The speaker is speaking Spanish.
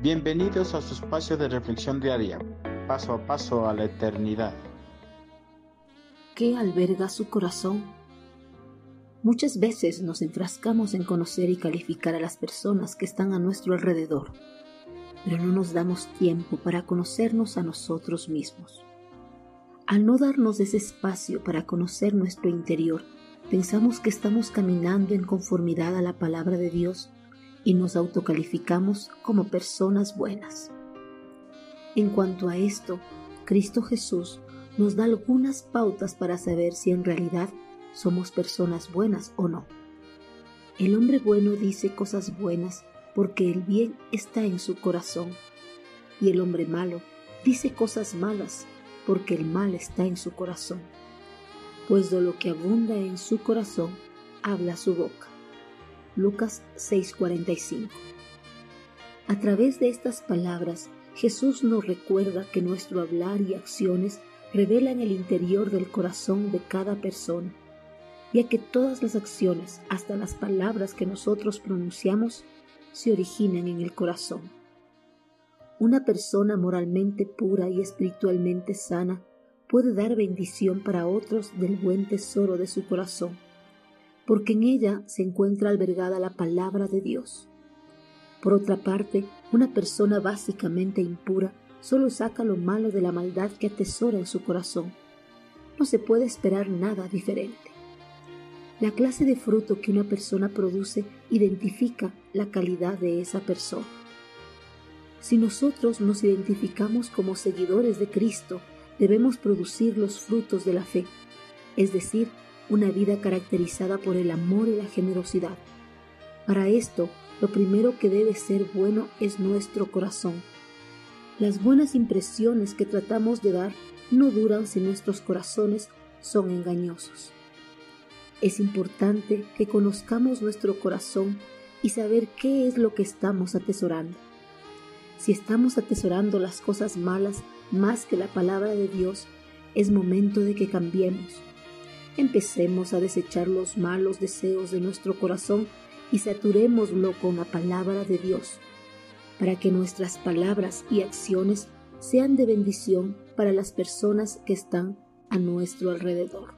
Bienvenidos a su espacio de reflexión diaria, paso a paso a la eternidad. ¿Qué alberga su corazón? Muchas veces nos enfrascamos en conocer y calificar a las personas que están a nuestro alrededor, pero no nos damos tiempo para conocernos a nosotros mismos. Al no darnos ese espacio para conocer nuestro interior, pensamos que estamos caminando en conformidad a la palabra de Dios y nos autocalificamos como personas buenas. En cuanto a esto, Cristo Jesús nos da algunas pautas para saber si en realidad somos personas buenas o no. El hombre bueno dice cosas buenas porque el bien está en su corazón, y el hombre malo dice cosas malas porque el mal está en su corazón. Pues de lo que abunda en su corazón, habla su boca. Lucas 6:45. A través de estas palabras, Jesús nos recuerda que nuestro hablar y acciones revelan el interior del corazón de cada persona, ya que todas las acciones, hasta las palabras que nosotros pronunciamos, se originan en el corazón. Una persona moralmente pura y espiritualmente sana puede dar bendición para otros del buen tesoro de su corazón porque en ella se encuentra albergada la palabra de Dios. Por otra parte, una persona básicamente impura solo saca lo malo de la maldad que atesora en su corazón. No se puede esperar nada diferente. La clase de fruto que una persona produce identifica la calidad de esa persona. Si nosotros nos identificamos como seguidores de Cristo, debemos producir los frutos de la fe, es decir, una vida caracterizada por el amor y la generosidad. Para esto, lo primero que debe ser bueno es nuestro corazón. Las buenas impresiones que tratamos de dar no duran si nuestros corazones son engañosos. Es importante que conozcamos nuestro corazón y saber qué es lo que estamos atesorando. Si estamos atesorando las cosas malas más que la palabra de Dios, es momento de que cambiemos Empecemos a desechar los malos deseos de nuestro corazón y saturémoslo con la palabra de Dios, para que nuestras palabras y acciones sean de bendición para las personas que están a nuestro alrededor.